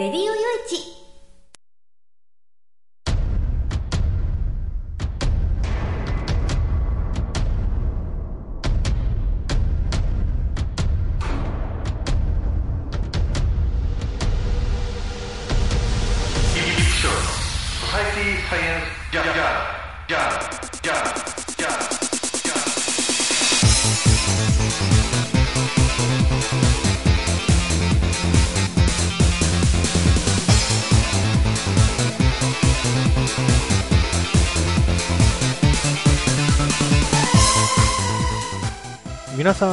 レディオよいち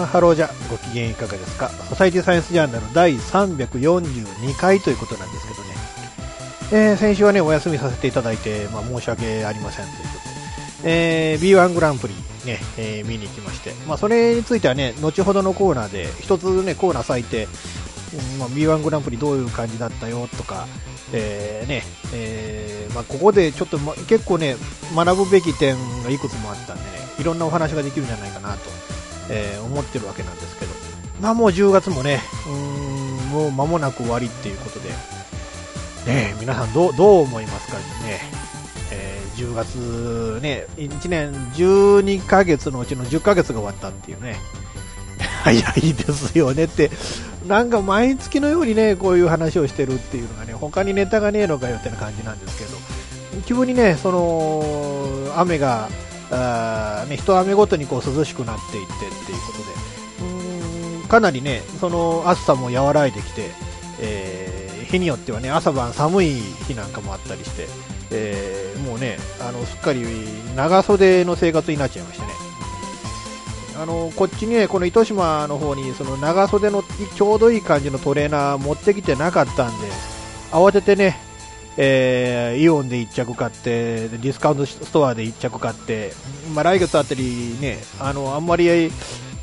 ハローじゃご機嫌いかがですか？ソサイティサイエンスジャーナル第342回ということなんですけどね、えー、先週はねお休みさせていただいて、まあ、申し訳ありませんということで、えー、B1 グランプリね、えー、見に行きまして、まあ、それについてはね後ほどのコーナーで一つねコーナー割いて、うんまあ、B1 グランプリどういう感じだったよとか、えーねえーまあ、ここでちょっと、ま、結構ね学ぶべき点がいくつもあったんでねいろんなお話ができるんじゃないかなとえー、思ってるわけなんですけど、まあもう10月もね、うーん、もう間もなく終わりっていうことで、ね、皆さんどう、どう思いますかね、えー、10月ね、1年12ヶ月のうちの10ヶ月が終わったっていうね、早いですよねって、なんか毎月のようにね、こういう話をしてるっていうのがね、他にネタがねえのかよってな感じなんですけど、急にね、その、雨が、あね、一雨ごとにこう涼しくなっていってっていうことで、うんかなりね、その暑さも和らいできて、えー、日によってはね、朝晩寒い日なんかもあったりして、えー、もうね、あの、すっかり長袖の生活になっちゃいましてね。あの、こっちにね、この糸島の方に、その長袖のちょうどいい感じのトレーナー持ってきてなかったんで、慌ててね、えー、イオンで1着買って、ディスカウントストアで1着買って、まあ、来月あたりね、あの、あんまり、え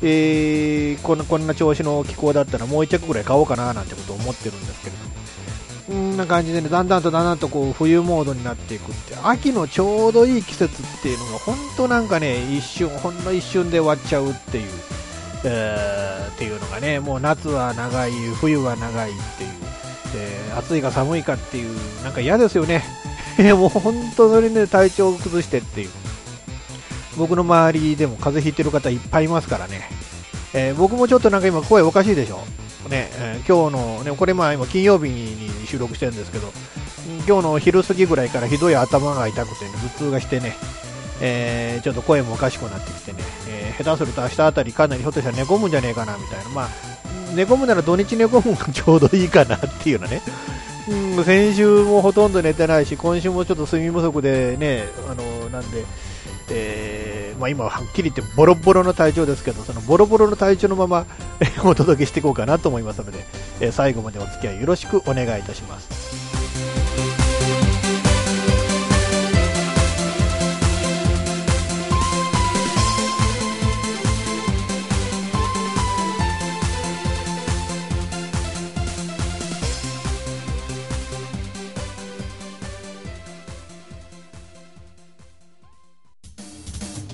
ー、こんな、こんな調子の気候だったらもう1着ぐらい買おうかななんてことを思ってるんですけれども。んな感じでね、だんだんとだんだんとこう冬モードになっていくって、秋のちょうどいい季節っていうのが本当なんかね、一瞬、ほんの一瞬で終わっちゃうっていう、えー、っていうのがね、もう夏は長い、冬は長いっていう、で暑いか寒いかっていう、なんか嫌ですよね。もう本当それね、体調を崩してっていう。僕の周りでも風邪ひいてる方いっぱいいますからね。えー、僕もちょっとなんか今声おかしいでしょ。ね、えー、今日の、ね、これまあ今金曜日に収録してるんですけど、今日の昼過ぎぐらいからひどい頭が痛くてね、頭痛がしてね、えー、ちょっと声もおかしくなってきてね、えー、下手すると明日あたりかなりひょっとしたら寝込むんじゃねえかなみたいな、まあ、寝込むなら土日寝込むがちょうどいいかなっていうのね、うん、先週もほとんど寝てないし、今週もちょっと睡眠不足でね、あのなんで、えーまあ、今ははっきり言ってボロボロの体調ですけど、そのボロボロの体調のままお届けしていこうかなと思いますので、えー、最後までお付き合いよろしくお願いいたします。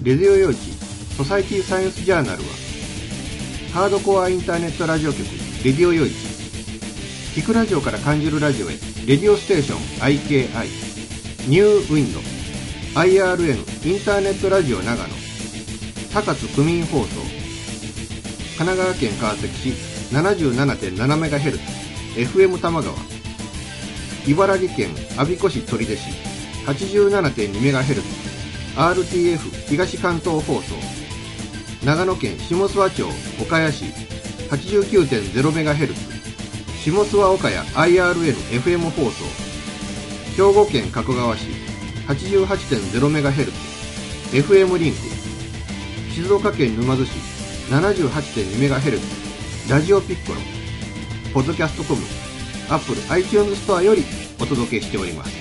レディオ用地ソサイティサイエンスジャーナルはハードコアインターネットラジオ局レディオ用地聞くラジオから感じるラジオへレディオステーション IKI ニューウィンド IRN インターネットラジオ長野。高津区民放送。神奈川県川崎市 77.7MHz FM 多摩川。茨城県我孫子市取手市 87.2MHz RTF 東関東放送。長野県下諏訪町岡谷市。89.0MHz 下諏訪岡谷 IRN-FM 放送。兵庫県加古川市。88.0MHz FM リンク。静岡県沼津市。78.2MHz ラジオピッコロ。ポッドキャストコム。アップル iTunes ストアよりお届けしております。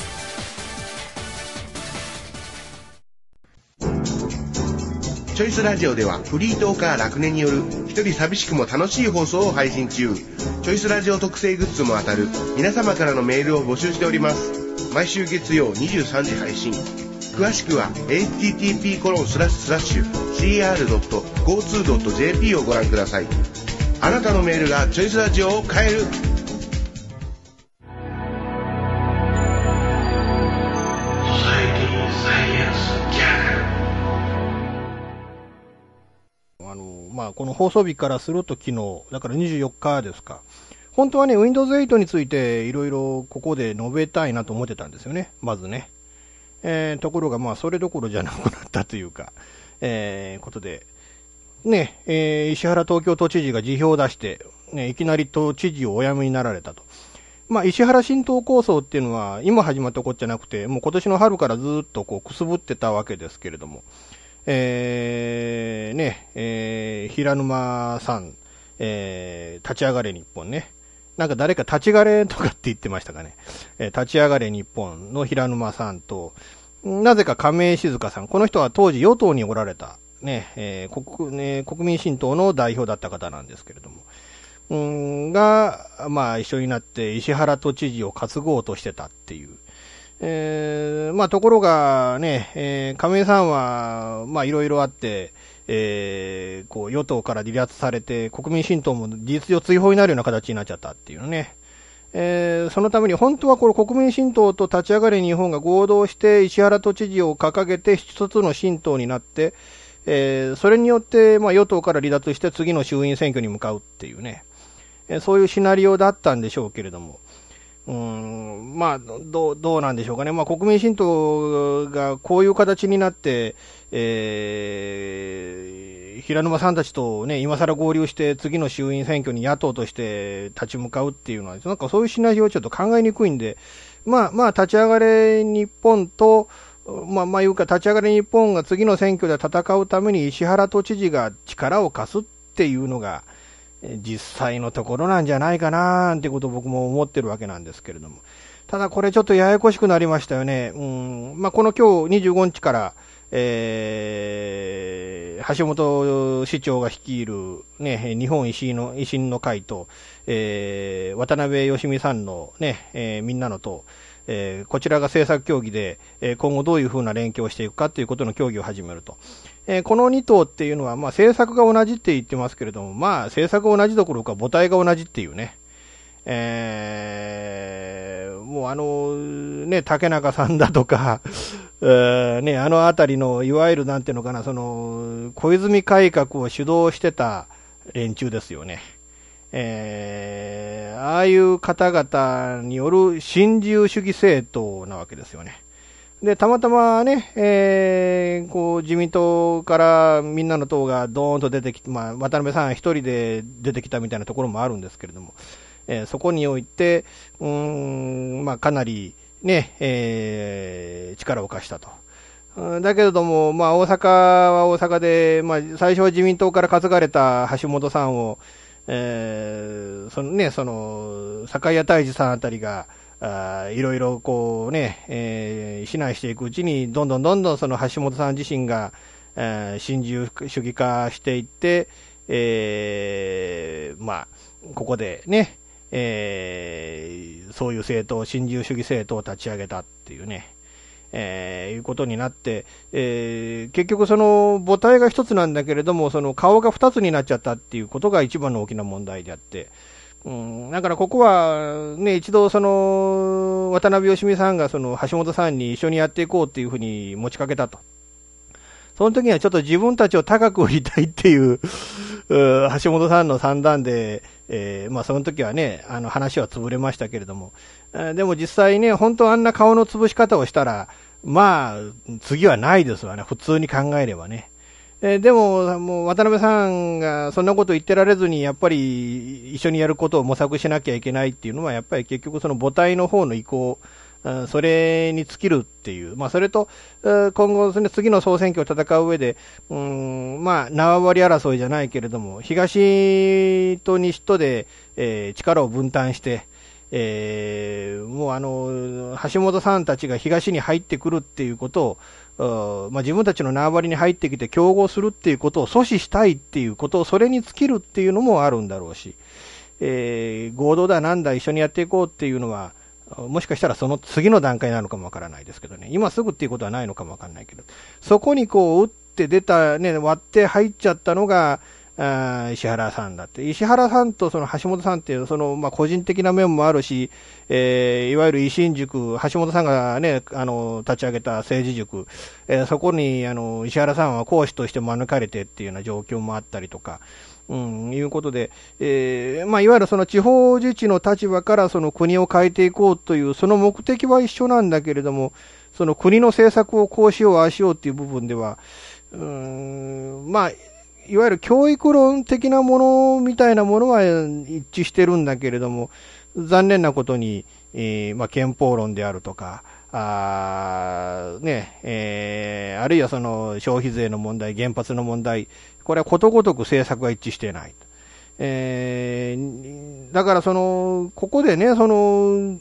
チョイスラジオではフリートーカー楽年による一人寂しくも楽しい放送を配信中。チョイスラジオ特製グッズも当たる皆様からのメールを募集しております。毎週月曜23時配信。詳しくは http://cr. 交通 .jp をご覧ください。あなたのメールがチョイスラジオを変える。この放送日からすると昨日、だから24日ですか。本当はね、Windows 8についていろいろここで述べたいなと思ってたんですよね。まずね。えー、ところが、まあ、それどころじゃなくなったというか、えー、ことで、ね、えー、石原東京都知事が辞表を出して、ね、いきなり都知事をお辞めになられたと。まあ、石原新党構想っていうのは、今始まったことじゃなくて、もう今年の春からずっとこう、くすぶってたわけですけれども、えー、ね、えー、平沼さん、えー、立ち上がれ日本ね。なんか誰か立ち上がれとかって言ってましたかね。えー、立ち上がれ日本の平沼さんと、なぜか亀井静香さん。この人は当時与党におられた、ね、えー、国、ね、国民新党の代表だった方なんですけれども。うん、が、まあ一緒になって石原都知事を担ごうとしてたっていう。えー、まあところがね、えー、亀井さんは、まあいろいろあって、えー、こう与党から離脱されて、国民新党も事実上追放になるような形になっちゃったっていうね。えー、そのために本当はこれ国民新党と立ち上がれ日本が合同して石原都知事を掲げて一つの新党になって、えー、それによって、まあ、与党から離脱して次の衆院選挙に向かうっていうね、えー、そういうシナリオだったんでしょうけれども、うん、まあ、どう、どうなんでしょうかね。まあ、国民新党がこういう形になって、えー、平沼さんたちとね、今更合流して次の衆院選挙に野党として立ち向かうっていうのは、なんかそういうシナリオをちょっと考えにくいんで、まあ、まあ、立ち上がれ日本と、まあ、まあ、いうか、立ち上がれ日本が次の選挙で戦うために石原都知事が力を貸すっていうのが、実際のところなんじゃないかなってことを僕も思ってるわけなんですけれども。ただこれちょっとややこしくなりましたよね。うん。まあ、この今日25日から、えー、橋本市長が率いる、ね、日本維新の、維新の会と、えー、渡辺義美さんのね、えー、みんなの党、えー、こちらが政策協議で、え、今後どういうふうな連携をしていくかということの協議を始めると。えー、この2党っていうのは、まあ、政策が同じって言ってますけれども、まあ、政策が同じどころか母体が同じっていうね。えー、もうあの、ね、竹中さんだとか、えー、ね、あのあたりの、いわゆるなんていうのかな、その、小泉改革を主導してた連中ですよね。えー、ああいう方々による新自由主義政党なわけですよね。で、たまたまね、えー、こう、自民党からみんなの党がドーンと出てきて、まあ、渡辺さん一人で出てきたみたいなところもあるんですけれども、えー、そこにおいて、うん、まあ、かなりね、えー、力を貸したと。だけれども、まあ、大阪は大阪で、まあ、最初は自民党から担がれた橋本さんを、えー、そのね、その、坂谷大治さんあたりが、あいろいろこうね、えー、指南していくうちに、どんどんどんどんその橋本さん自身が、えー、新自由主義化していって、えー、まあ、ここでね、えー、そういう政党、新自由主義政党を立ち上げたっていうね、えー、いうことになって、えー、結局その母体が一つなんだけれども、その顔が二つになっちゃったっていうことが一番の大きな問題であって、うん、だからここは、ね、一度その、渡辺義美さんがその橋本さんに一緒にやっていこうっていうふうに持ちかけたと。その時にはちょっと自分たちを高く売りたいっていう、う橋本さんの算段で、えー、まあその時はね、あの話は潰れましたけれども、え、でも実際ね、本当あんな顔の潰し方をしたら、まあ、次はないですわね、普通に考えればね。えー、でも、もう渡辺さんがそんなこと言ってられずに、やっぱり一緒にやることを模索しなきゃいけないっていうのは、やっぱり結局その母体の方の意向、それに尽きるっていう、まあ、それと、今後、次の総選挙を戦う上で、うん、まあ、縄張り争いじゃないけれども、東と西とで、えー、力を分担して、えー、もうあの、橋本さんたちが東に入ってくるっていうことを、まあ、自分たちの縄張りに入ってきて競合するっていうことを阻止したいっていうことを、それに尽きるっていうのもあるんだろうし、えー、合同だなんだ一緒にやっていこうっていうのは、もしかしたらその次の段階なのかもわからないですけどね、今すぐっていうことはないのかもわからないけど、そこにこう打って出た、ね、割って入っちゃったのが、あ石原さんだって、石原さんとその橋本さんっていう、そのまあ個人的な面もあるし、えー、いわゆる維新塾、橋本さんがね、あの立ち上げた政治塾、えー、そこにあの石原さんは講師として招かれてっていうような状況もあったりとか、うん、いうことで、えー、まあ、いわゆるその地方自治の立場からその国を変えていこうという、その目的は一緒なんだけれども、その国の政策をこうしよう、ああしようっていう部分では、うん、まあ、いわゆる教育論的なものみたいなものは一致してるんだけれども、残念なことに、えー、まあ、憲法論であるとか、あね、えー、あるいはその消費税の問題、原発の問題、これはことごとく政策が一致していない。えー、だからその、ここでね、その、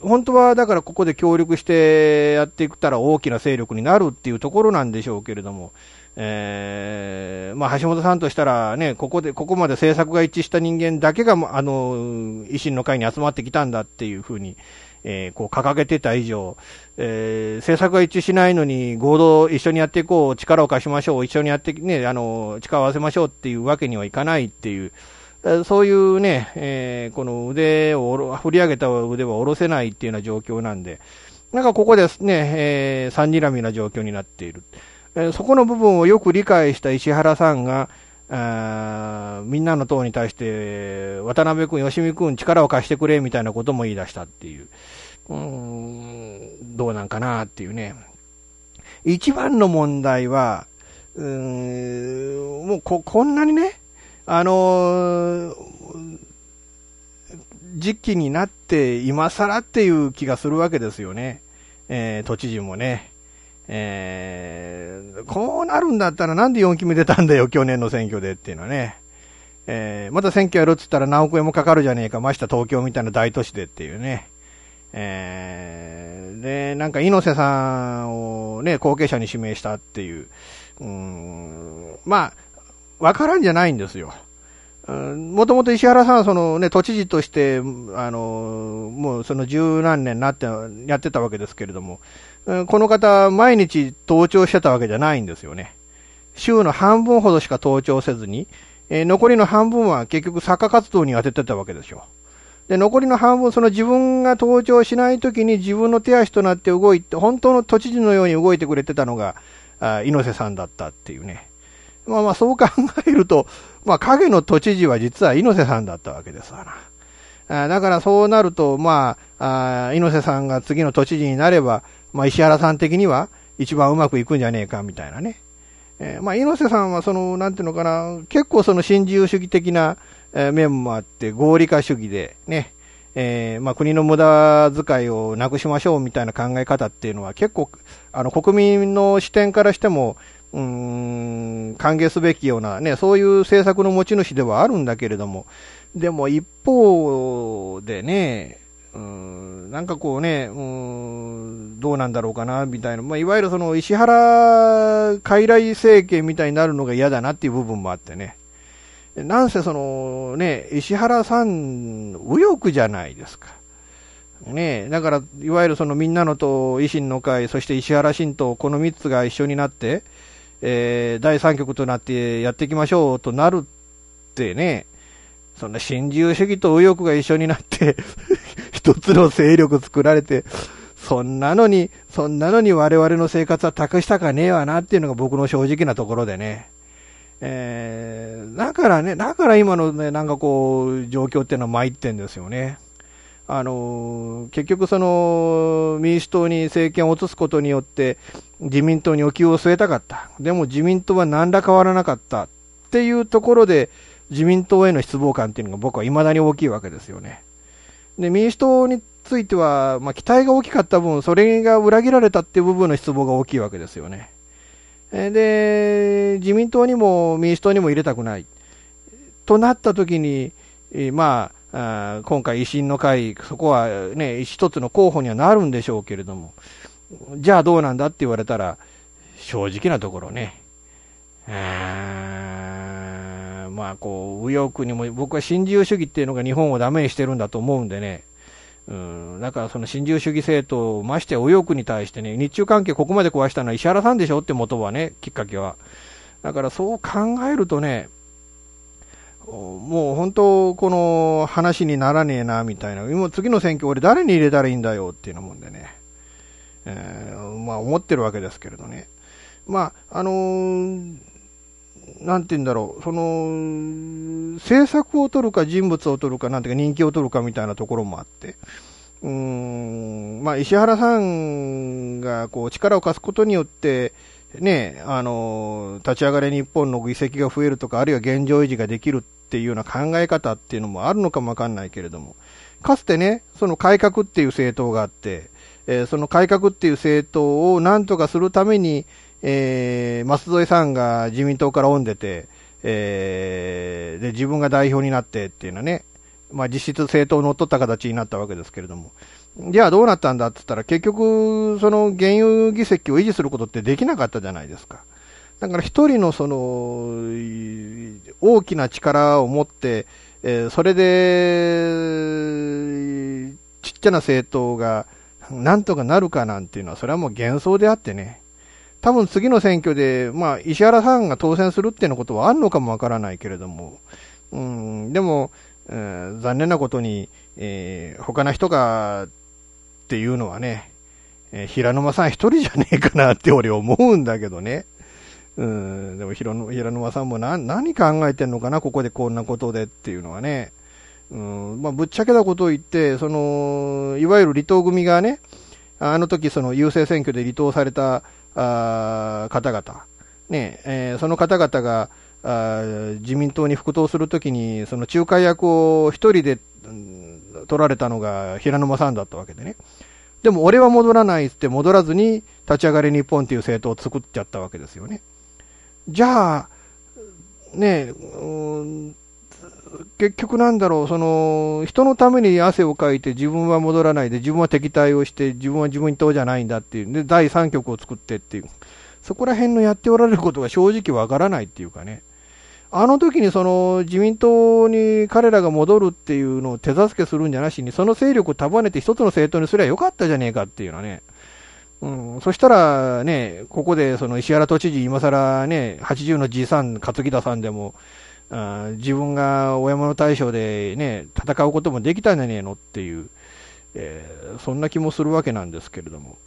本当はだからここで協力してやっていったら大きな勢力になるっていうところなんでしょうけれども、えー、まあ、橋本さんとしたらね、ここで、ここまで政策が一致した人間だけが、あの、維新の会に集まってきたんだっていうふうに、えー、こう掲げてた以上、えー、政策が一致しないのに合同一緒にやっていこう、力を貸しましょう、一緒にやってね、あの、力を合わせましょうっていうわけにはいかないっていう、そういうね、えー、この腕を、振り上げた腕は下ろせないっていうような状況なんで、なんかここですね、えー、三にらみな状況になっている。え、そこの部分をよく理解した石原さんが、あみんなの党に対して、渡辺君、吉見君、力を貸してくれみたいなことも言い出したっていう、うん、どうなんかなっていうね。一番の問題は、うん、もうこ、こんなにね、あのー、時期になって今更っていう気がするわけですよね。えー、都知事もね。えー、こうなるんだったらなんで4期目出たんだよ、去年の選挙でっていうのはね。えー、また選挙やるっつったら何億円もかかるじゃねえか、ました東京みたいな大都市でっていうね。えー、で、なんか猪瀬さんをね、後継者に指名したっていう。うん、まあ、わからんじゃないんですよ。もともと石原さんはそのね、都知事として、あの、もうその十何年なって、やってたわけですけれども、この方、毎日登庁してたわけじゃないんですよね。週の半分ほどしか登庁せずに、えー、残りの半分は結局作家活動に当ててたわけですよ。で、残りの半分、その自分が登庁しないときに自分の手足となって動いて、本当の都知事のように動いてくれてたのが、あ猪瀬さんだったっていうね。まあまあそう考えると、まあ影の都知事は実は猪瀬さんだったわけですわな。あだからそうなると、まあ、あ猪瀬さんが次の都知事になれば、まあ、石原さん的には一番うまくいくんじゃねえか、みたいなね。えー、まあ、猪瀬さんはその、なんていうのかな、結構その新自由主義的な、え、面もあって、合理化主義で、ね、えー、まあ、国の無駄遣いをなくしましょうみたいな考え方っていうのは結構、あの、国民の視点からしても、うーん、歓迎すべきようなね、そういう政策の持ち主ではあるんだけれども、でも一方でね、うん、なんかこうね、うん、どうなんだろうかな、みたいな。まあ、いわゆるその石原傀儡政権みたいになるのが嫌だなっていう部分もあってね。なんせそのね、石原さん、右翼じゃないですか。ねだから、いわゆるそのみんなの党、維新の会、そして石原新党、この3つが一緒になって、えー、第3局となってやっていきましょうとなるってね、そんな新自由主義と右翼が一緒になって一つの勢力作られて、そんなのに、そんなのに我々の生活は託したかねえわなっていうのが僕の正直なところでね。えー、だからね、だから今のね、なんかこう、状況っていうのは参ってんですよね。あの結局その民主党に政権を移すことによって自民党にお気を据えたかった。でも自民党は何ら変わらなかったっていうところで自民党への失望感っていうのが僕は未だに大きいわけですよね。で、民主党については、まあ、期待が大きかった分、それが裏切られたっていう部分の失望が大きいわけですよね。で、自民党にも民主党にも入れたくない。となったときに、まあ、今回維新の会、そこはね、一つの候補にはなるんでしょうけれども、じゃあどうなんだって言われたら、正直なところね、まあこう、右翼にも、僕は新自由主義っていうのが日本をダメにしてるんだと思うんでね、うん、だからその新自由主義政党、まして右翼に対してね、日中関係ここまで壊したのは石原さんでしょって元はね、きっかけは。だからそう考えるとね、もう本当、この話にならねえな、みたいな。今次の選挙俺誰に入れたらいいんだよっていうのもんでね。えー、まあ思ってるわけですけれどね。まあ、あのー、なんて言うんだろう、その、政策を取るか人物を取るか、なんていうか人気を取るかみたいなところもあって、うん、まあ、石原さんがこう力を貸すことによって、ね、あの、立ち上がれ日本の議席が増えるとか、あるいは現状維持ができるっていうような考え方っていうのもあるのかもわかんないけれども、かつてね、その改革っていう政党があって、えー、その改革っていう政党を何とかするために、えー、舛添さんが自民党からおんでて、えー、で、自分が代表になってっていうのはね、まあ実質政党を乗っ取った形になったわけですけれども、じゃあどうなったんだって言ったら、結局、その現有議席を維持することってできなかったじゃないですか。だから一人のその、大きな力を持って、えー、それで、ちっちゃな政党が、なんとかなるかなんていうのは、それはもう幻想であってね、多分次の選挙で、まあ、石原さんが当選するっていうのことはあるのかもわからないけれども、うん、でも、えー、残念なことに、えー、他の人がっていうのはね、えー、平沼さん一人じゃねえかなって俺思うんだけどね。うん、でも平沼さんも何何考えてんのかな、ここでこんなことでっていうのはね。うんまあ、ぶっちゃけたことを言って、その、いわゆる離党組がね、あの時その郵政選挙で離党されたあ方々、ねえー、その方々があ自民党に復党するときに、その仲介役を一人で、うん、取られたのが平沼さんだったわけでね。でも俺は戻らないって戻らずに立ち上がり日本っていう政党を作っちゃったわけですよね。じゃあ、ねえ、結局なんだろう、その、人のために汗をかいて自分は戻らないで、自分は敵対をして、自分は自民党じゃないんだっていう、で、第3局を作ってっていう、そこら辺のやっておられることが正直わからないっていうかね。あの時にその自民党に彼らが戻るっていうのを手助けするんじゃなしに、その勢力を束ねて一つの政党にすればよかったじゃねえかっていうのはね。うん、そしたらね、ここでその石原都知事、今更ね、80のじいさん、担ぎ田さんでも、あ自分が親物大将でね、戦うこともできたんじゃねえのっていう、えー、そんな気もするわけなんですけれども、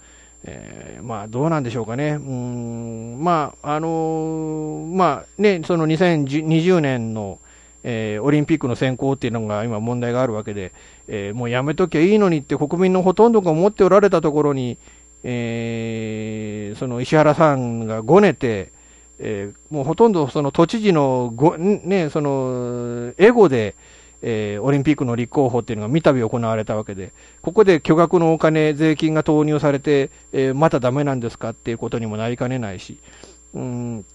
えー、まあどうなんでしょうかね。うん、まあ、あのー、まあね、その2020年の、えー、オリンピックの選考っていうのが今問題があるわけで、えー、もうやめときゃいいのにって国民のほとんどが思っておられたところに、えー、その石原さんがごねて、えー、もうほとんどその都知事のご、ね、そのエゴで、えー、オリンピックの立候補っていうのが三度行われたわけで、ここで巨額のお金、税金が投入されて、えー、まただめなんですかっていうことにもなりかねないし、うん、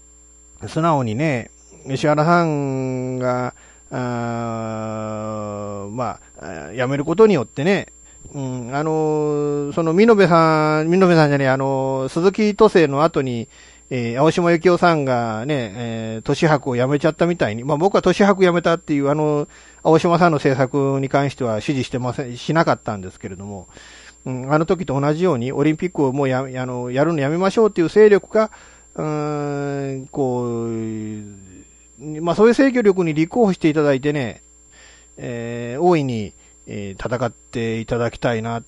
素直にね、石原さんが、あまあ、辞めることによってね、うん、あのその、美濃部さん、美濃部さんじゃねあの鈴木都政の後に、えー、青島幸男さんがね、えー、都市博を辞めちゃったみたいに、まあ僕は都市博辞めたっていう、あの、青島さんの政策に関しては支持してません、しなかったんですけれども、うん、あの時と同じように、オリンピックをもうや、あの、やるのやめましょうっていう勢力が、うん、こう、まあそういう制御力に立候補していただいてね、えー、大いに、えー、戦っていただきたいなっ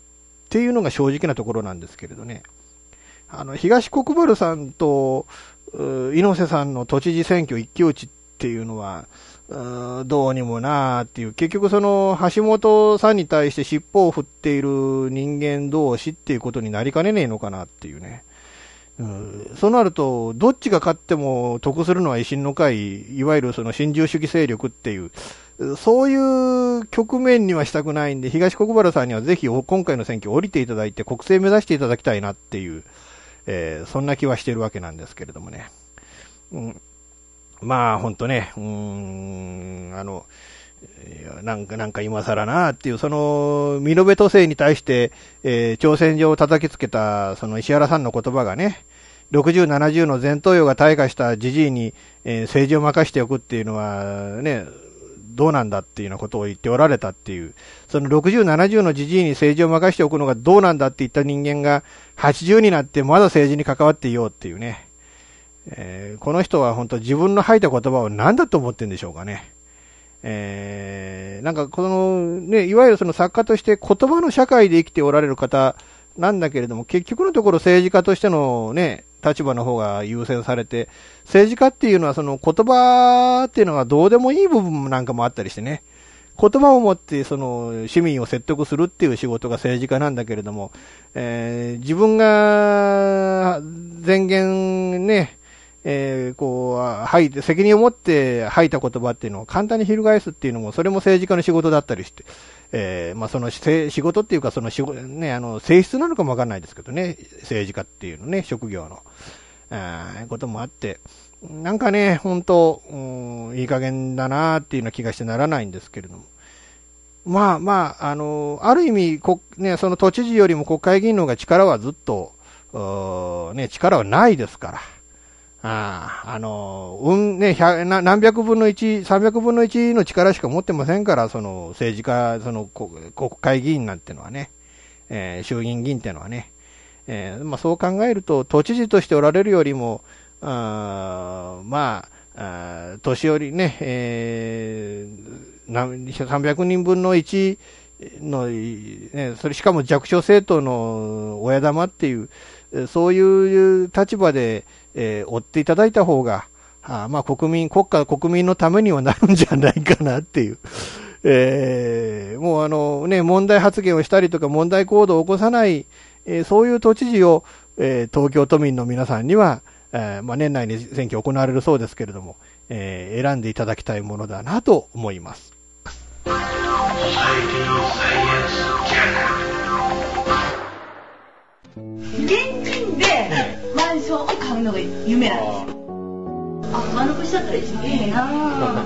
ていうのが正直なところなんですけれどね。あの、東国原さんと、猪瀬さんの都知事選挙一騎打ちっていうのは、うどうにもなーっていう、結局その橋本さんに対して尻尾を振っている人間同士っていうことになりかねねえのかなっていうね。うん、そうなると、どっちが勝っても得するのは維新の会、いわゆるその新自由主義勢力っていう、そういう局面にはしたくないんで、東国原さんにはぜひ今回の選挙降りていただいて国政目指していただきたいなっていう、えー、そんな気はしてるわけなんですけれどもね。うん、まあ、ほんとね、うーん、あの、なんか、なんか今更なっていう、その、見延都政に対して、えー、挑戦状を叩きつけた、その石原さんの言葉がね、60、70の前頭葉が退化したじじいに、えー、政治を任しておくっていうのは、ね、どうなんだっていうようなことを言っておられたっていう、その60、70のじじいに政治を任しておくのがどうなんだって言った人間が、80になってまだ政治に関わっていようっていうね、えー、この人は本当自分の吐いた言葉を何だと思ってんでしょうかね。えー、なんかこのね、いわゆるその作家として言葉の社会で生きておられる方なんだけれども、結局のところ政治家としてのね、立場の方が優先されて、政治家っていうのはその言葉っていうのがどうでもいい部分なんかもあったりしてね、言葉を持ってその市民を説得するっていう仕事が政治家なんだけれども、えー、自分が前言ね、えー、こう、吐い、責任を持って吐いた言葉っていうのを簡単に翻すっていうのも、それも政治家の仕事だったりして、えー、まあその仕事っていうか、その仕事、ね、あの、性質なのかもわかんないですけどね、政治家っていうのね、職業の、あこともあって、なんかね、本当、うん、いい加減だなっていうような気がしてならないんですけれども。まあまあ、あの、ある意味、こね、その都知事よりも国会議員の方が力はずっと、ね、力はないですから。ああの、うん、ね、何百分の1、300分の1の力しか持ってませんから、その政治家、その国会議員なんてのはね、えー、衆議院議員ってのはね、えー、まあ、そう考えると、都知事としておられるよりも、あまあ、年寄りね、えー、300人分の1の、ね、それしかも弱小政党の親玉っていう、そういう立場で、えー、追っていただいた方が、あまあ国民、国家、国民のためにはなるんじゃないかなっていう。えー、もうあのね、問題発言をしたりとか問題行動を起こさない、えー、そういう都知事を、えー、東京都民の皆さんには、えー、まあ、年内に選挙行われるそうですけれども、えー、選んでいただきたいものだなと思います。現金でマンションを買うのが夢なんですよ。あ丸腰だったら一番いいなそう、まあ、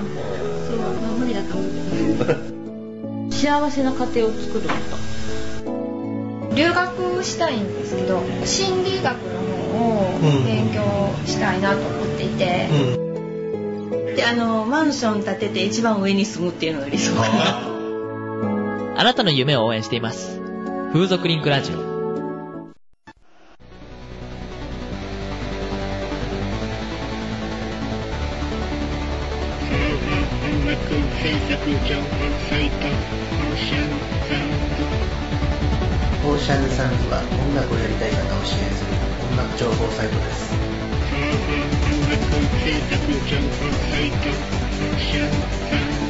無理だと思うけど。幸せな家庭を作ること留学したいん。ですけど心理学の方を勉強したいなと思っていて、うん、であのマンション建てて一番上に住むっていうのが理想かな。あなたの夢を応援しています。風俗リンクラジオ品情報サイトオーシャンサウンドオーシャンサウンドは音楽をやりたい方を支援する音楽情報サイトです。音楽情報サイトオーシャンサウンド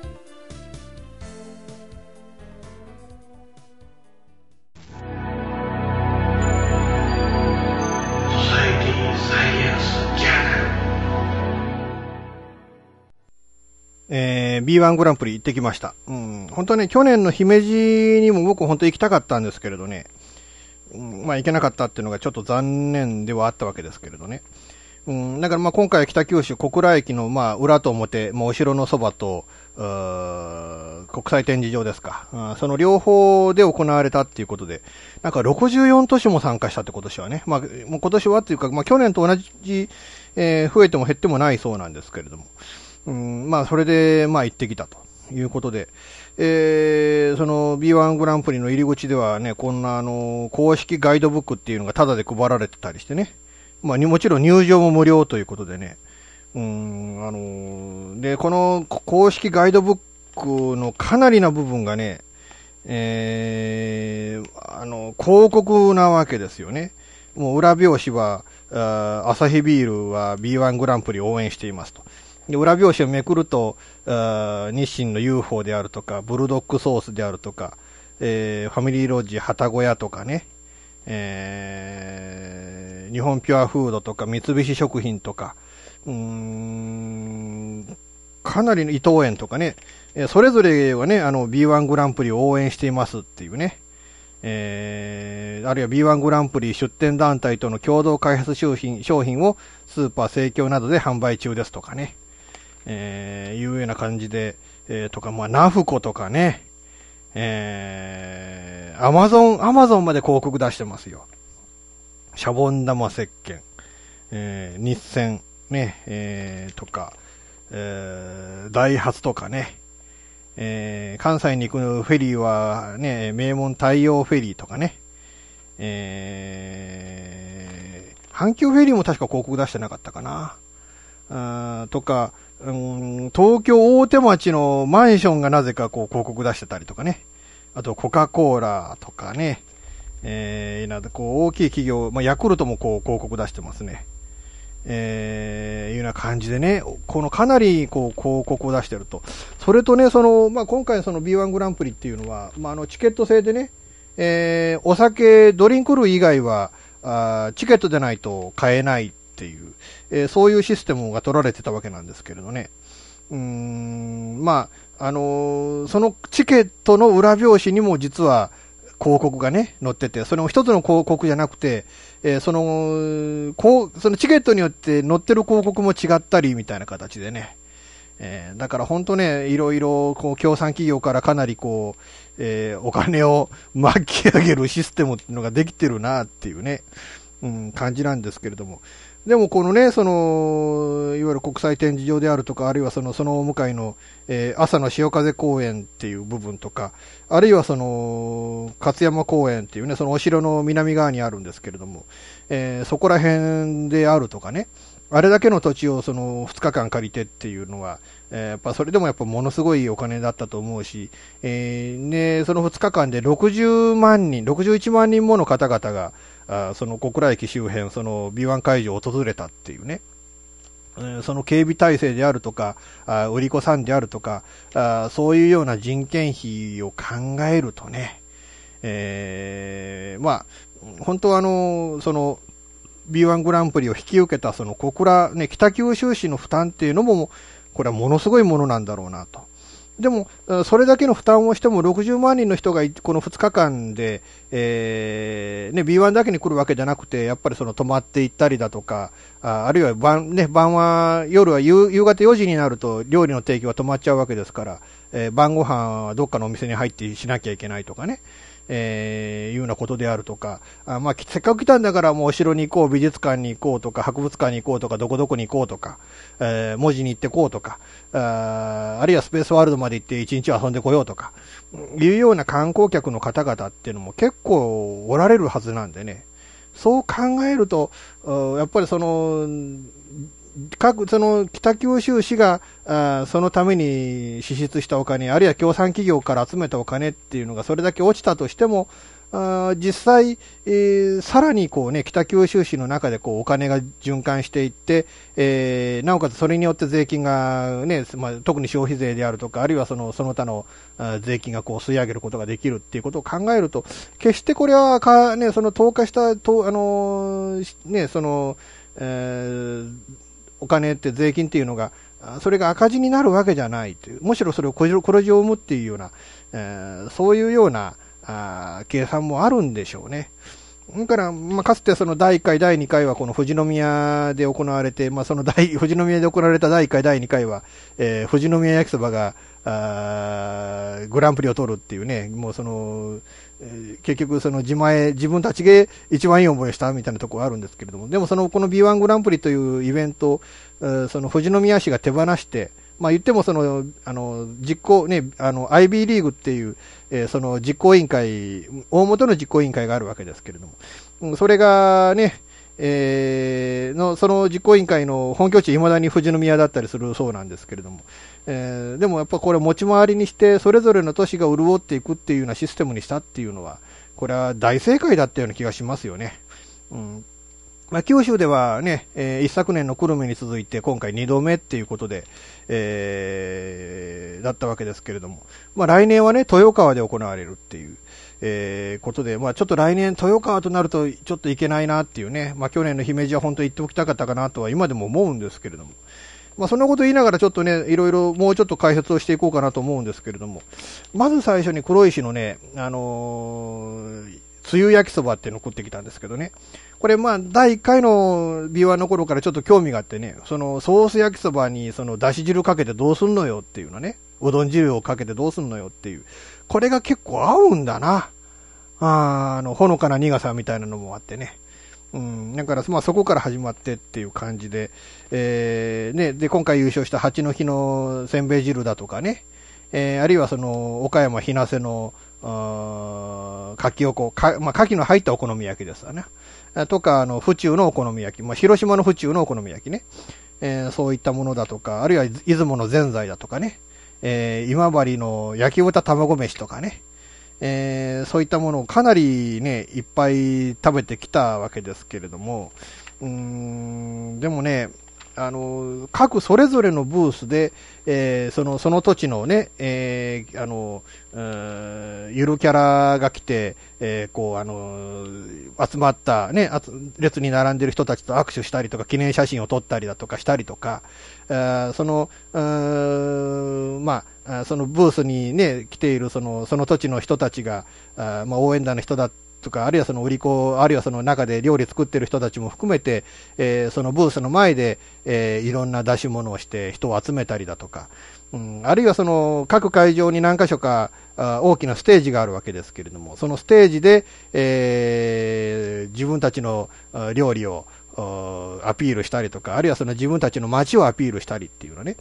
B1 グランプリ行ってきました。うん、本当ね、去年の姫路にも僕本当行きたかったんですけれどね、うん、まあ行けなかったっていうのがちょっと残念ではあったわけですけれどね。うん、だからまあ今回は北九州小倉駅のまあ裏と表、まあ、お城のそばと、国際展示場ですか、うん。その両方で行われたっていうことで、なんか64都市も参加したって今年はね、まあ、もう今年はっていうか、まあ去年と同じ、えー増えても減ってもないそうなんですけれども、うん、まあそれでまあ行ってきたということで、えー、その B1 グランプリの入り口ではね、こんなあの、公式ガイドブックっていうのがタダで配られてたりしてね、まあもちろん入場も無料ということでね、うん、あので、この公式ガイドブックのかなりな部分がね、えー、あの、広告なわけですよね。もう裏表紙は、あアサヒビールは B1 グランプリを応援していますと。で裏表紙をめくると、あ日清の UFO であるとか、ブルドックソースであるとか、えーファミリーロッジ、旗小屋とかね、えー日本ピュアフードとか、三菱食品とか、うん、かなりの伊藤園とかね、えーそれぞれはね、あの B1 グランプリを応援していますっていうね、えーあるいは B1 グランプリ出展団体との共同開発商品商品をスーパー盛況などで販売中ですとかね、えーいうような感じで、えーとか、まあ、ナフコとかね、えー、アマゾン、アマゾンまで広告出してますよ。シャボン玉石鹸、えー日銭、ね、えーとか、えーダイハツとかね、えー関西に行くフェリーはね、名門太陽フェリーとかね、えー、阪急フェリーも確か広告出してなかったかな。あとか、うん、東京大手町のマンションがなぜかこう広告出してたりとかね。あと、コカ・コーラとかね。えー、なんかこう大きい企業、まあ、ヤクルトもこう広告出してますね。えー、いうような感じでね、このかなりこう広告を出してると。それとね、その、まあ、今回その B1 グランプリっていうのは、まあ、あの、チケット制でね、えー、お酒、ドリンク類以外は、あチケットでないと買えないっていう、えーそういうシステムが取られてたわけなんですけれどね。うーん、まあ、あのーそのチケットの裏表紙にも実は広告がね、載ってて、それも一つの広告じゃなくて、えーその、こう、そのチケットによって載ってる広告も違ったりみたいな形でね。えーだから本当ね、いろいろ、こう、協賛企業からかなりこう、えーお金を巻き上げるシステムっていうのができてるなっていうね、うん、感じなんですけれども。でもこのね、その、いわゆる国際展示場であるとか、あるいはその、そのお向かいの、えー朝の潮風公園っていう部分とか、あるいはその、勝山公園っていうね、そのお城の南側にあるんですけれども、えーそこら辺であるとかね、あれだけの土地をその2日間借りてっていうのは、えーやっぱそれでもやっぱものすごいお金だったと思うし、えーね、その2日間で60万人、61万人もの方々が、あその小倉駅周辺、その B1 会場を訪れたっていうね、その警備体制であるとか、あ売り子さんであるとか、あそういうような人件費を考えるとね、えーまあ、本当はあの、その、B1 グランプリを引き受けたその小倉、ね、北九州市の負担っていうのも、これはものすごいものなんだろうなと。でも、それだけの負担をしても60万人の人がこの2日間で、えーね、B1 だけに来るわけじゃなくて、やっぱりその泊まっていったりだとか、ああるいは晩,、ね、晩は、夜は夕夕方4時になると料理の提供は止まっちゃうわけですから、えー晩ご飯はどっかのお店に入ってしなきゃいけないとかね。えーいうようなことであるとか、あまあ、せっかく来たんだからもうお城に行こう、美術館に行こうとか、博物館に行こうとか、どこどこに行こうとか、えー文字に行ってこうとか、ああるいはスペースワールドまで行って一日遊んでこようとか、いうような観光客の方々っていうのも結構おられるはずなんでね、そう考えると、やっぱりその、各、その、北九州市が、あそのために支出したお金、あるいは協賛企業から集めたお金っていうのがそれだけ落ちたとしても、あ実際、えーさらにこうね、北九州市の中でこうお金が循環していって、えーなおかつそれによって税金がね、まあ、特に消費税であるとか、あるいはその、その他のあ税金がこう吸い上げることができるっていうことを考えると、決してこれはか、ね、その投下した、とあのね、その、えーお金って税金っていうのが、それが赤字になるわけじゃないという、むしろそれを黒字を生むっていうような、えーそういうようなあ計算もあるんでしょうね。だから、まあ、かつてその第1回、第2回はこの富士宮で行われて、まあ、その第、富士宮で行われた第1回、第2回は、えー富士宮焼きそばが、あグランプリを取るっていうね、もうその、えー結局その自前、自分たちで一番いい思いをしたみたいなところがあるんですけれども、でもその、この B1 グランプリというイベント、えーその富士宮市が手放して、まあ言ってもその、あの、実行、ね、あの、IB リーグっていう、えーその実行委員会、大元の実行委員会があるわけですけれども、うんそれがね、えーの、その実行委員会の本拠地、いまだに富士宮だったりするそうなんですけれども、えーでもやっぱこれ持ち回りにして、それぞれの都市が潤っていくっていうようなシステムにしたっていうのは、これは大正解だったような気がしますよね。うん。まあ、九州ではね、えー一昨年の久留米に続いて今回2度目っていうことで、えーだったわけですけれども、まあ、来年はね、豊川で行われるっていう、えーことで、まあ、ちょっと来年豊川となるとちょっといけないなっていうね、まあ、去年の姫路は本当に言っておきたかったかなとは今でも思うんですけれども、まあ、そんなこと言いながらちょっとね、いろいろもうちょっと解説をしていこうかなと思うんですけれども、まず最初に黒石のね、あのー、梅雨焼きそばっていうのを食ってきたんですけどね。これまあ、第1回の B1 の頃からちょっと興味があってね、そのソース焼きそばにそのだし汁かけてどうすんのよっていうのね、うどん汁をかけてどうすんのよっていう。これが結構合うんだな。ああの、ほのかな苦さみたいなのもあってね。うん、だから、まあ、そこから始まってっていう感じで、えーね、で、今回優勝した八の日のせんべい汁だとかね、えーあるいはその、岡山日生の、あかきおこ、か、まあ、牡蠣の入ったお好み焼きですわね。とか、あの、府中のお好み焼き、まあ、広島の府中のお好み焼きね。えーそういったものだとか、あるいは出雲のぜんざいだとかね。えー今治の焼き豚卵飯とかね。えーそういったものをかなりね、いっぱい食べてきたわけですけれども、うーん、でもね、あの、各それぞれのブースで、えーその、その土地のね、えーあの、ゆるキャラが来て、えーこう、あの、集まったね、列に並んでる人たちと握手したりとか、記念写真を撮ったりだとかしたりとか、あその、まあ、あそのブースにね、来ているその、その土地の人たちが、あまあ、応援団の人だとか、あるいはその売り子、あるいはその中で料理作ってる人たちも含めて、えーそのブースの前で、えーいろんな出し物をして人を集めたりだとか、うん、あるいはその各会場に何箇所かあ大きなステージがあるわけですけれども、そのステージで、えー自分たちの料理をアピールしたりとか、あるいはその自分たちの街をアピールしたりっていうのね。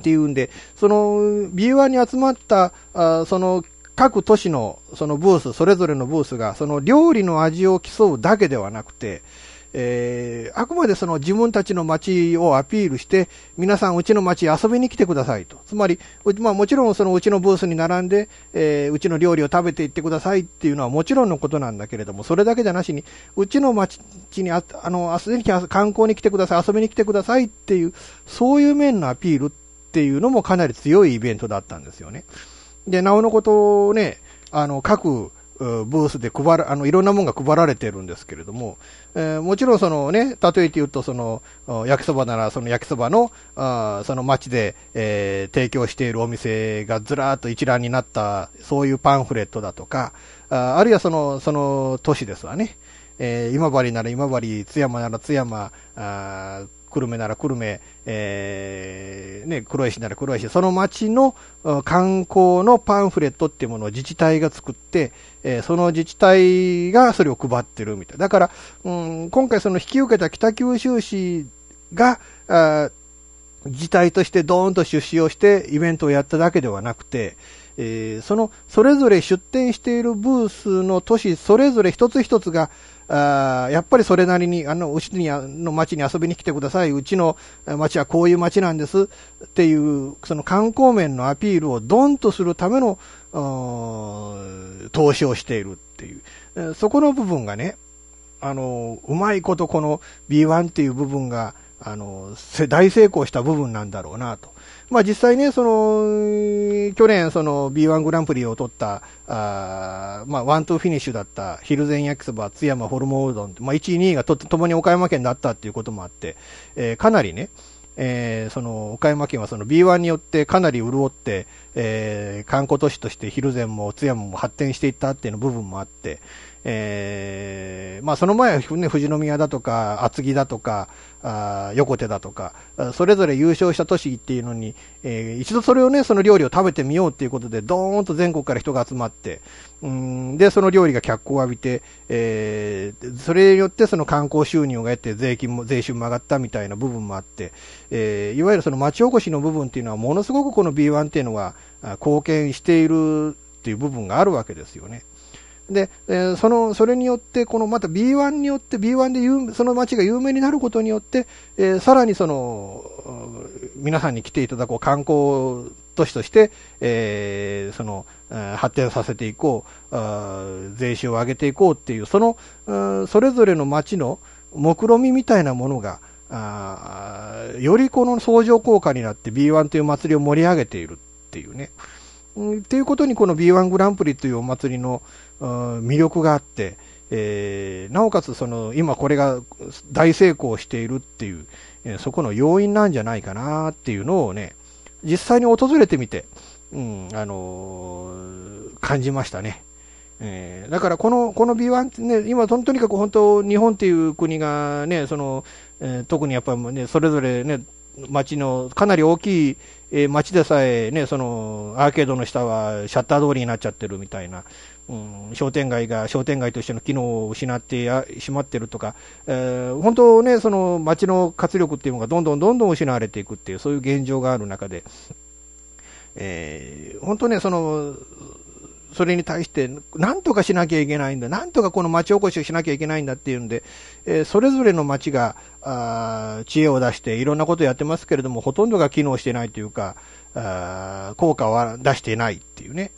っていうんで、その B1 に集まった、あその各都市のそのブース、それぞれのブースが、その料理の味を競うだけではなくて、えーあくまでその自分たちの街をアピールして、皆さんうちの街遊びに来てくださいと。つまり、うまあもちろんそのうちのブースに並んで、えーうちの料理を食べていってくださいっていうのはもちろんのことなんだけれども、それだけじゃなしに、うちの街にあ、あの、遊びに来観光に来てください、遊びに来てくださいっていう、そういう面のアピールっていうのもかなり強いイベントだったんですよね。で、なおのことをね、あの、各、ブースで配ら、あの、いろんなものが配られてるんですけれども、えーもちろんそのね、例えて言うとその、焼きそばならその焼きそばの、あその街で、えー提供しているお店がずらーっと一覧になった、そういうパンフレットだとか、ああるいはその、その都市ですわね。えー今治なら今治、津山なら津山、あ久留米なら久留米、えーね、黒石なら黒石、その町の観光のパンフレットっていうものを自治体が作って、えーその自治体がそれを配ってるみたい。だから、うん、今回その引き受けた北九州市が、あ自治体としてドーンと出資をしてイベントをやっただけではなくて、えーそのそれぞれ出店しているブースの都市それぞれ一つ一つが、あやっぱりそれなりに、あの、うちにあの町に遊びに来てください。うちのあ町はこういう町なんですっていう、その観光面のアピールをドンとするための、投資をしているっていう。そこの部分がね、あの、うまいことこの B1 っていう部分が、あの、大成功した部分なんだろうなと。まあ実際ね、その、去年その B1 グランプリを取った、あまあワンツーフィニッシュだったひるぜん焼きそば、津山ホルモンうどん、まあ1位、2位がとともに岡山県だったっていうこともあって、えーかなりね、えーその岡山県はその B1 によってかなり潤って、えー観光都市としてヒルゼンも津山も発展していったっていうの部分もあって、えー、まあその前は、ね、富士宮だとか、厚木だとか、あ横手だとか、それぞれ優勝した都市っていうのに、えー、一度それをね、その料理を食べてみようっていうことで、どーんと全国から人が集まって、うんで、その料理が脚光を浴びて、えー、それによってその観光収入が得て、税金も、税収も上がったみたいな部分もあって、えー、いわゆるその町おこしの部分っていうのは、ものすごくこの B1 っていうのは、貢献しているっていう部分があるわけですよね。で、えー、その、それによって、このまた B1 によって、B1 で有その街が有名になることによって、えー、さらにその、皆さんに来ていただこう観光都市として、えー、その、発展させていこう、税収を上げていこうっていう、その、それぞれの街の目論みみたいなものが、あよりこの相乗効果になって B1 という祭りを盛り上げているっていうね。っていうことにこの B1 グランプリというお祭りの魅力があって、えー、なおかつその今これが大成功しているっていう、えー、そこの要因なんじゃないかなっていうのをね、実際に訪れてみて、うん、あのー、感じましたね。えー、だからこの、この B1 ってね、今とにかく本当日本っていう国がね、その、えー、特にやっぱりね、それぞれね、街のかなり大きい、えー、街でさえね、そのアーケードの下はシャッター通りになっちゃってるみたいな、うん、商店街が商店街としての機能を失ってしまってるとか、えー、本当ね、その街の活力っていうのがどんどんどんどん失われていくっていう、そういう現状がある中で、えー、本当ね、その、それに対して、なんとかしなきゃいけないんだ、なんとかこの町おこしをしなきゃいけないんだっていうんで、えー、それぞれの町があ知恵を出して、いろんなことをやってますけれども、ほとんどが機能してないというか、あ効果は出していないっていうね。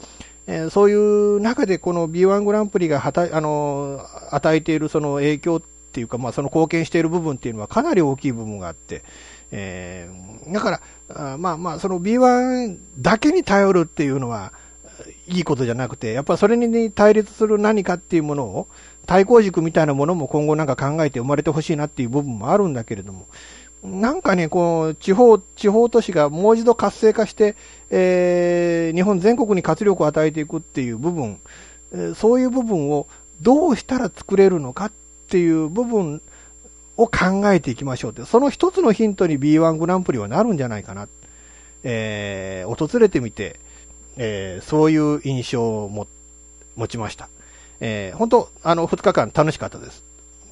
え、そういう中でこの B1 グランプリがはたあの与えているその影響っていうか、まあ、その貢献している部分っていうのはかなり大きい部分があって、えー、だから、あまあまあ、その B1 だけに頼るっていうのは、いいことじゃなくて、やっぱそれに対立する何かっていうものを、対抗軸みたいなものも今後なんか考えて生まれてほしいなっていう部分もあるんだけれども、なんかね、こう、地方、地方都市がもう一度活性化して、えー、日本全国に活力を与えていくっていう部分、えー、そういう部分をどうしたら作れるのかっていう部分を考えていきましょうって、その一つのヒントに B1 グランプリはなるんじゃないかな。えー、訪れてみて、えー、そういう印象をも持ちました。えー、本当、あの、2日間楽しかったです。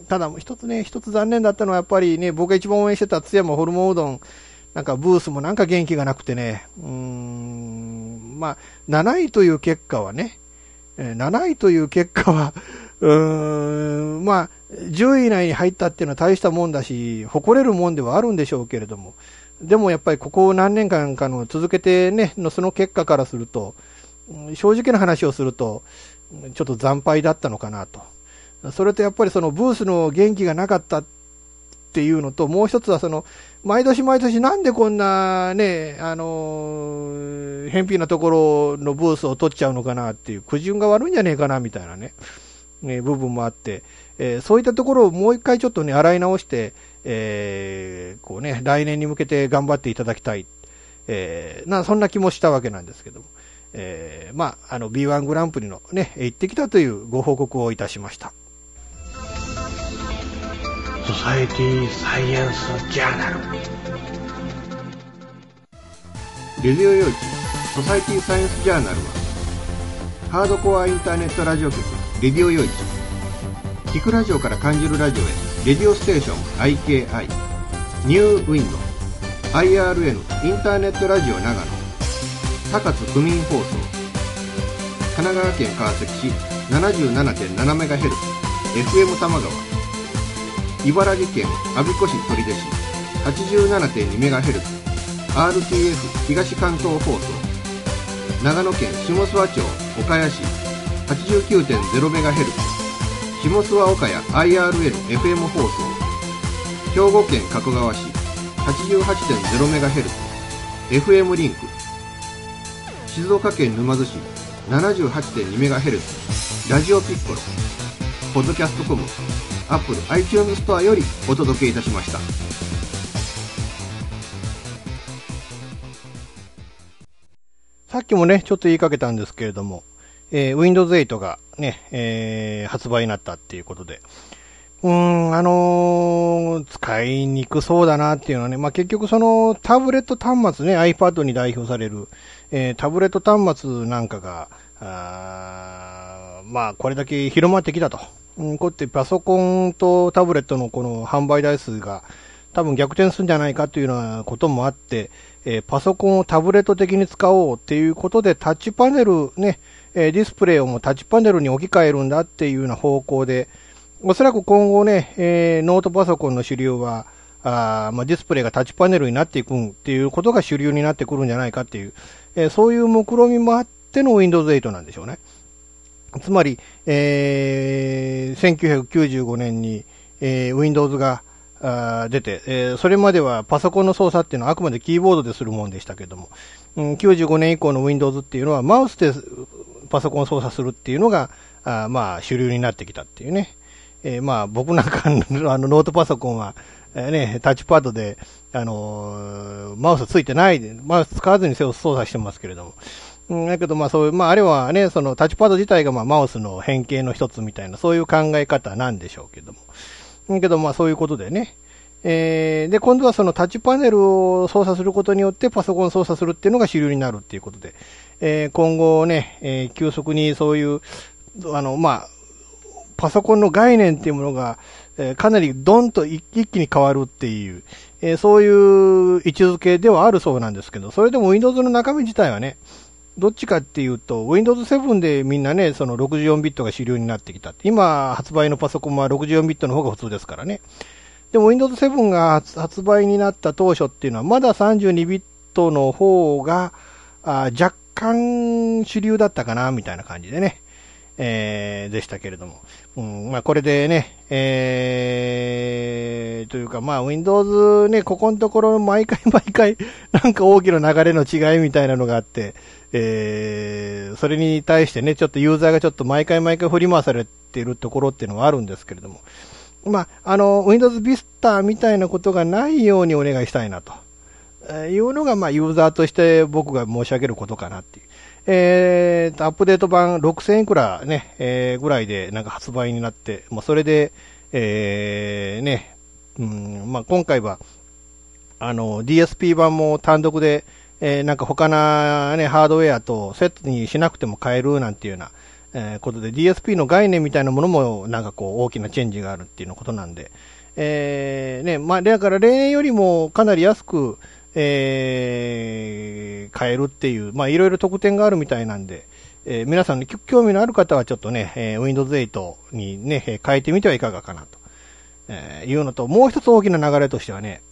ただ、一つね、一つ残念だったのは、やっぱりね、僕が一番応援してた津山ホルモンうどん、なんかブースもなんか元気がなくてね、うーん、まあ、7位という結果はね、7位という結果は、うーん、まあ、10位以内に入ったっていうのは大したもんだし、誇れるもんではあるんでしょうけれども、でもやっぱりここ何年間かの続けてね、のその結果からすると、正直な話をすると、ちょっと惨敗だったのかなと。それとやっぱりそのブースの元気がなかったっていうのと、もう一つはその、毎年毎年なんでこんなね、あのー、偏僻なところのブースを取っちゃうのかなっていう、苦順が悪いんじゃねえかなみたいなね、ね部分もあって、えー、そういったところをもう一回ちょっとね、洗い直して、えー、こうね、来年に向けて頑張っていただきたい。えー、な、そんな気もしたわけなんですけども。えー、まあ、あの、B1 グランプリのね、行ってきたというご報告をいたしました。ソサエティサイエンスジャーナルレディオ用地ソサエティサイエンスジャーナルはハードコアインターネットラジオ局レディオ用地聞くラジオから感じるラジオへレディオステーション IKI ニューウィンド IRN インターネットラジオ長野。高津区民放送。神奈川県川崎市 77.7MHz FM 多摩川。茨城県我孫子市取手市 87.2MHz RTF 東関東放送長野県下諏訪町岡谷市 89.0MHz 下諏訪岡谷 IRL-FM 放送兵庫県加古川市 88.0MHz FM リンク静岡県沼津市 78.2MHz ラジオピッコロポッドキャストコム Apple iTunes ストアよりお届けいたしましたさっきもね、ちょっと言いかけたんですけれども、えー Windows 8がね、えー発売になったっていうことで、うーん、あのー使いにくそうだなっていうのはね、まあ、結局そのタブレット端末ね、iPad に代表される、えータブレット端末なんかが、あまあ、これだけ広まってきたと。うん、こうやってパソコンとタブレットのこの販売台数が多分逆転するんじゃないかというようなこともあって、えーパソコンをタブレット的に使おうっていうことでタッチパネルね、えーディスプレイをもうタッチパネルに置き換えるんだっていうような方向で、おそらく今後ね、えーノートパソコンの主流は、あまあ、ディスプレイがタッチパネルになっていくっていうことが主流になってくるんじゃないかっていう、えーそういう目論みもあっての Windows 8なんでしょうね。つまり、えー1995年に、えー Windows があ出て、えーそれまではパソコンの操作っていうのはあくまでキーボードでするもんでしたけども、うん、95年以降の Windows っていうのはマウスでパソコンを操作するっていうのが、あまあ主流になってきたっていうね。えーまあ僕なんかのあのノートパソコンは、えーね、タッチパッドで、あのーマウスついてない、マウス使わずに操作してますけれども。うん、だけどまあそういう、まああれはね、そのタッチパッド自体がまあマウスの変形の一つみたいな、そういう考え方なんでしょうけども。だけどまあそういうことでね。えーで、今度はそのタッチパネルを操作することによってパソコンを操作するっていうのが主流になるっていうことで、えー今後ね、えー急速にそういう、あの、まあ、パソコンの概念っていうものが、えーかなりドンと一一気に変わるっていう、えーそういう位置づけではあるそうなんですけど、それでも Windows の中身自体はね、どっちかっていうと、Windows 7でみんなね、その64ビットが主流になってきた。今発売のパソコンは64ビットの方が普通ですからね。でも Windows 7が発売になった当初っていうのは、まだ32ビットの方が、あ若干主流だったかな、みたいな感じでね。えーでしたけれども。うん、まあこれでね、えー、というかまあ Windows ね、ここのところ毎回毎回なんか大きな流れの違いみたいなのがあって、えー、それに対してね、ちょっとユーザーがちょっと毎回毎回振り回されているところっていうのはあるんですけれども。まあ、あの、Windows Vista みたいなことがないようにお願いしたいなと。えーいうのが、まあ、ユーザーとして僕が申し上げることかなっていう。えーと、アップデート版6000円くらね、えーぐらいでなんか発売になって、まあ、それで、えーね、うん、まあ、今回は、あの、DSP 版も単独で、えーなんか他なね、ハードウェアとセットにしなくても買えるなんていうような、えーことで DSP の概念みたいなものもなんかこう大きなチェンジがあるっていうのことなんで、えーね、まあ、だから例年よりもかなり安く、えー買えるっていう、まあ、いろいろ特典があるみたいなんで、えー皆さんに興味のある方はちょっとね、えー Windows 8にね、変えてみてはいかがかなと、えーいうのと、もう一つ大きな流れとしてはね、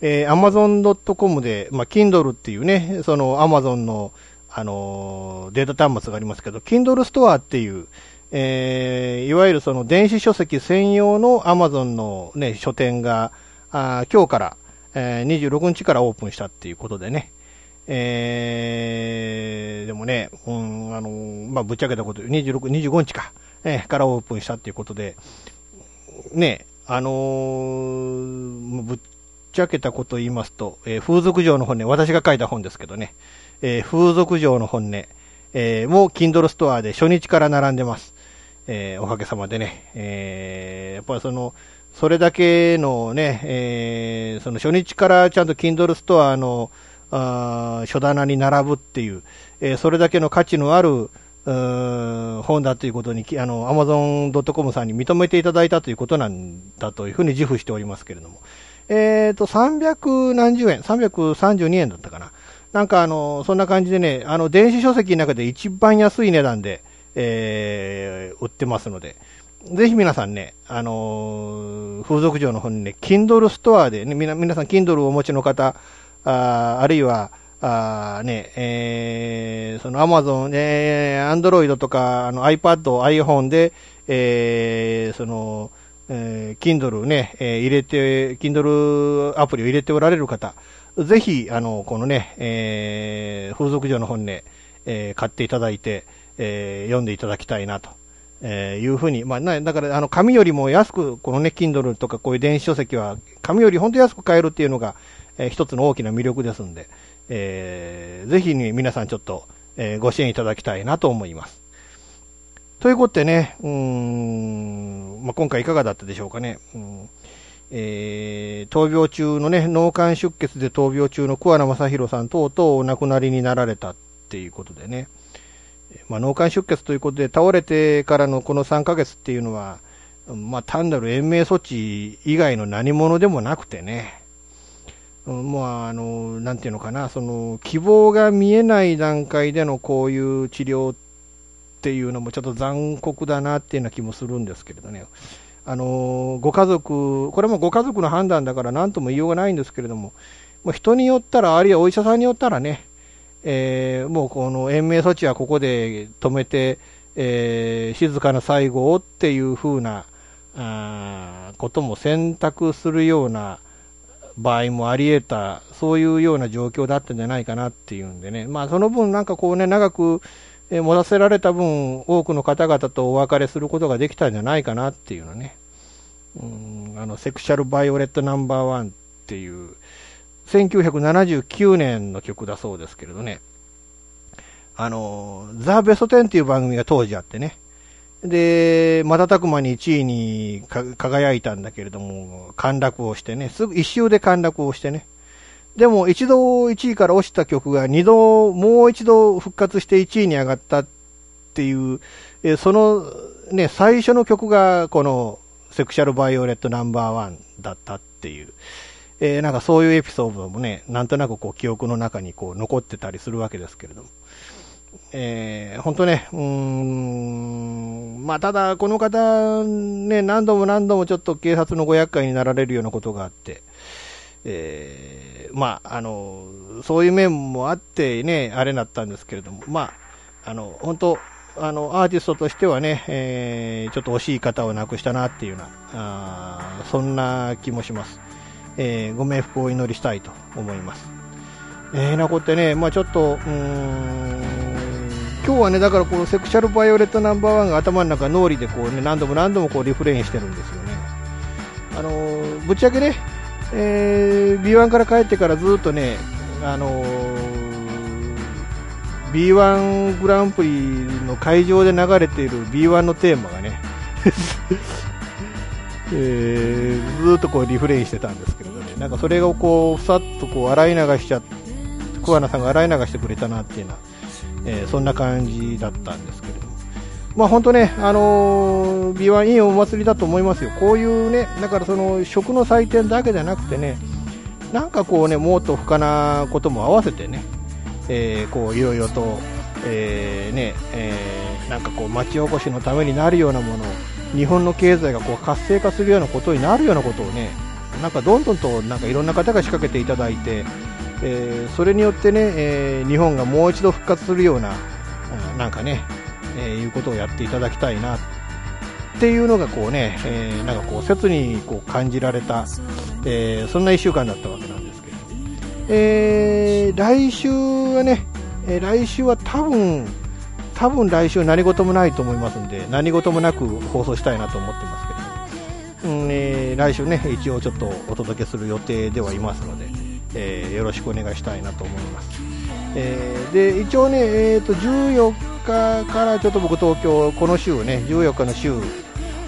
えー Amazon.com で、まあ、Kindle っていうね、その Amazon の、あのーデータ端末がありますけど、Kindle ストアっていう、えーいわゆるその電子書籍専用の Amazon のね、書店が、あ今日から、えー26日からオープンしたっていうことでね、えーでもね、うん、あのーまあ、ぶっちゃけたこと、26、25日か、えーからオープンしたっていうことで、ね、あのーもうぶっちゃけたことを言いますと、えー風俗嬢の本音、私が書いた本ですけどね、えー風俗嬢の本音、えーもう Kindle ストアで初日から並んでます。えーおかげさまでね、えーやっぱりその、それだけのね、えーその初日からちゃんと Kindle ストアの、あ書棚に並ぶっていう、えーそれだけの価値のある、本だということに、あの、Amazon.com さんに認めていただいたということなんだというふうに自負しておりますけれども。えっ、と、300何十円、332円だったかな。なんかあの、そんな感じでね、あの、電子書籍の中で一番安い値段で、えー売ってますので、ぜひ皆さんね、あのー風俗嬢の方にね、Kindle ストアでね、みな皆さん Kindle をお持ちの方、あーあるいは、あね、えーその Amazon、えー、Android とか、あの iPad、iPhone で、えーその、えー Kindle ね、えー入れて、Kindle アプリを入れておられる方、ぜひ、あの、このね、えー風俗嬢の本ね、えー買っていただいて、えー読んでいただきたいなと。えーいうふうに、まあ、なだから、あの、紙よりも安く、このね、Kindle とかこういう電子書籍は、紙より本当安く買えるっていうのが、えー一つの大きな魅力ですんで、えーぜひに皆さんちょっと、えーご支援いただきたいなと思います。ということでね、うん、まあ、今回いかがだったでしょうかね。うんえー、闘病中のね、脳幹出血で闘病中の桑名正宏さん等々お亡くなりになられたっていうことでね、まあ、脳幹出血ということで倒れてからのこの3ヶ月っていうのは、まあ、単なる延命措置以外の何者でもなくてね、まあ、あの、なんていうのかな、その、希望が見えない段階でのこういう治療っっていうのもちょっと残酷だなっていうような気もするんですけれどね。あの、ご家族、これもご家族の判断だから何とも言いようがないんですけれども、もう人によったら、あるいはお医者さんによったらね、えー、もうこの延命措置はここで止めて、えー、静かな最後をっていうふうなあことも選択するような場合もあり得た、そういうような状況だったんじゃないかなっていうんでね、まあその分なんかこうね、長く、え持たせられた分、多くの方々とお別れすることができたんじゃないかなっていうのね、うんあのセクシャル・バイオレット・ナンバーワンっていう、1979年の曲だそうですけれどね、あの、ザ・ベスト10っていう番組が当時あってね、で、瞬く間に1位に輝いたんだけれども、陥落をしてね、すぐ一周で陥落をしてね。でも一度1位から落ちた曲が2度、もう一度復活して1位に上がったっていう、えそのね、最初の曲がこのセクシャルバイオレットナンバーワンだったっていう、えー、なんかそういうエピソードもね、なんとなくこう記憶の中にこう残ってたりするわけですけれども。えー、本当ね、うーん、まあ、ただ、この方、ね、何度も何度もちょっと警察のご厄介になられるようなことがあって、えー、まあ、あの、そういう面もあってね、あれなったんですけれども、まあ、あの、本当、あの、アーティストとしてはね、えー、ちょっと惜しい方を亡くしたなっていうような、あそんな気もします。えー、ご冥福をお祈りしたいと思います。えー、なこってね、まあちょっと、うーん、今日はね、だからこのセクシャルバイオレットナンバーワンが頭の中脳裏でこうね、何度も何度もこうリフレインしてるんですよね。あの、ぶっちゃけね、えー、B1 から帰ってからずっとね、あのー、B1 グランプリの会場で流れている B1 のテーマがね、えー、ずっとこうリフレインしてたんですけどね、なんかそれをこう、さっとこう洗い流しちゃって、桑名さんが洗い流してくれたなっていうのは、えー、そんな感じだったんですけれど。まあ本当ね、あのー、B1 いいお祭りだと思いますよ。こういうね、だからその食の祭典だけじゃなくてね、なんかこうね、もっと不可なことも合わせてね、えー、こういろいろと、えー、ね、えー、なんかこう町おこしのためになるようなものを、日本の経済がこう活性化するようなことになるようなことをね、なんかどんどんとなんかいろんな方が仕掛けていただいて、えー、それによってね、えー、日本がもう一度復活するような、なんかね、えー、いうことをやっていただきたいなっていうのがこうね、えー、なんかこう切にこう感じられた、えー、そんな1週間だったわけなんですけど、えー、来週はね、えー、来週は多分、多分来週何事もないと思いますんで、何事もなく放送したいなと思ってますけど、うんえー、来週ね、一応ちょっとお届けする予定ではいますので、え、よろしくお願いしたいなと思います。えー、で一応ね、えーと、14日からちょっと僕、東京、この週ね、14日の週、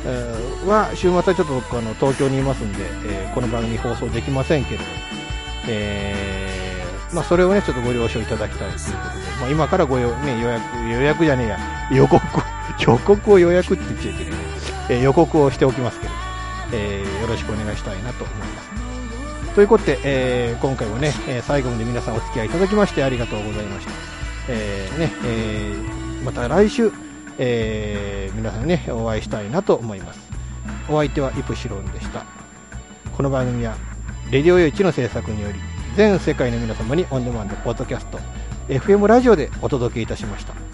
えー、は、週末はちょっと僕あの東京にいますんで、えー、この番組放送できませんけれど、えー、まあ、それをね、ちょっとご了承いただきたいということで、まあ、今からごよ、ね、予約、予約じゃねえや、予告、予告を予約って言っちゃいけない、えー、予告をしておきますけど、えー、よろしくお願いしたいなと思います。ということで、えー、今回もね、えー、最後まで皆さんお付き合いいただきましてありがとうございました。えー、ね、えー、また来週、えー、皆さんね、お会いしたいなと思います。お相手はイプシロンでした。この番組は、レディオ用地の制作により、全世界の皆様にオンデマンドポッドキャスト、FM ラジオでお届けいたしました。